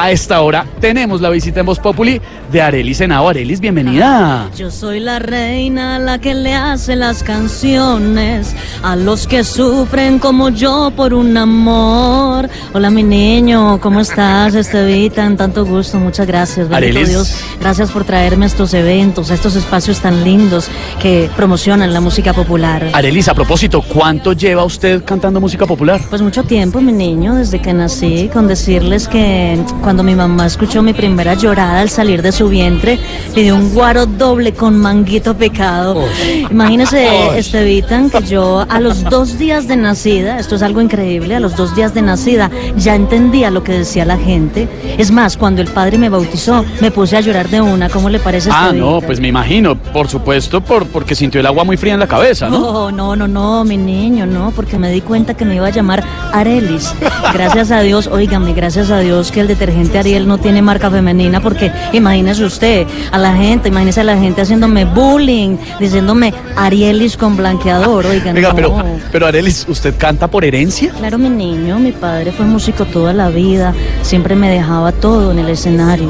a esta hora tenemos la visita en Voz Populi de Arelis Senado. Arelis, bienvenida. Yo soy la reina, la que le hace las canciones a los que sufren como yo por un amor. Hola, mi niño, ¿cómo estás, Estevita? En tanto gusto, muchas gracias. Bendito Arelis. Dios, gracias por traerme a estos eventos, a estos espacios tan lindos que promocionan la música popular. Arelis, a propósito, ¿cuánto lleva usted cantando música popular? Pues mucho tiempo, mi niño, desde que nací, con decirles que cuando mi mamá escuchó mi primera llorada al salir de su vientre, le dio un guaro doble con manguito pecado. Imagínese, Estevitan, que yo a los dos días de nacida, esto es algo increíble, a los dos días de nacida ya entendía lo que decía la gente. Es más, cuando el padre me bautizó, me puse a llorar de una. ¿Cómo le parece, Ah, Estevita? no, pues me imagino, por supuesto, por, porque sintió el agua muy fría en la cabeza, ¿no? No, no, no, no, mi niño, no, porque me di cuenta que me iba a llamar Arelis. Gracias a Dios, óigame, gracias a Dios que el detergente Ariel no tiene marca femenina, porque imagínese usted, a la gente, imagínese a la gente haciéndome bullying, diciéndome Arielis con blanqueador, oigan, Venga, no. pero, pero Arelis, ¿usted canta por herencia? Claro, mi niño, mi padre fue músico toda la vida, siempre me dejaba todo en el escenario.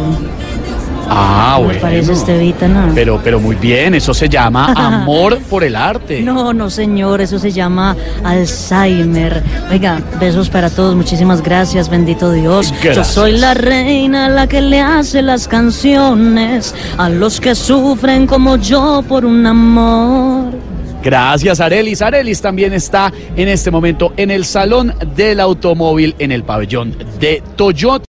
Ah, ¿No bueno. parece, Estevita, no? Pero, pero muy bien, eso se llama amor por el arte. No, no, señor, eso se llama Alzheimer. Oiga, besos para todos, muchísimas gracias, bendito Dios. Yo soy la reina, la que le hace las canciones a los que sufren como yo por un amor. Gracias, Arelis. Arelis también está en este momento en el Salón del Automóvil en el pabellón de Toyota.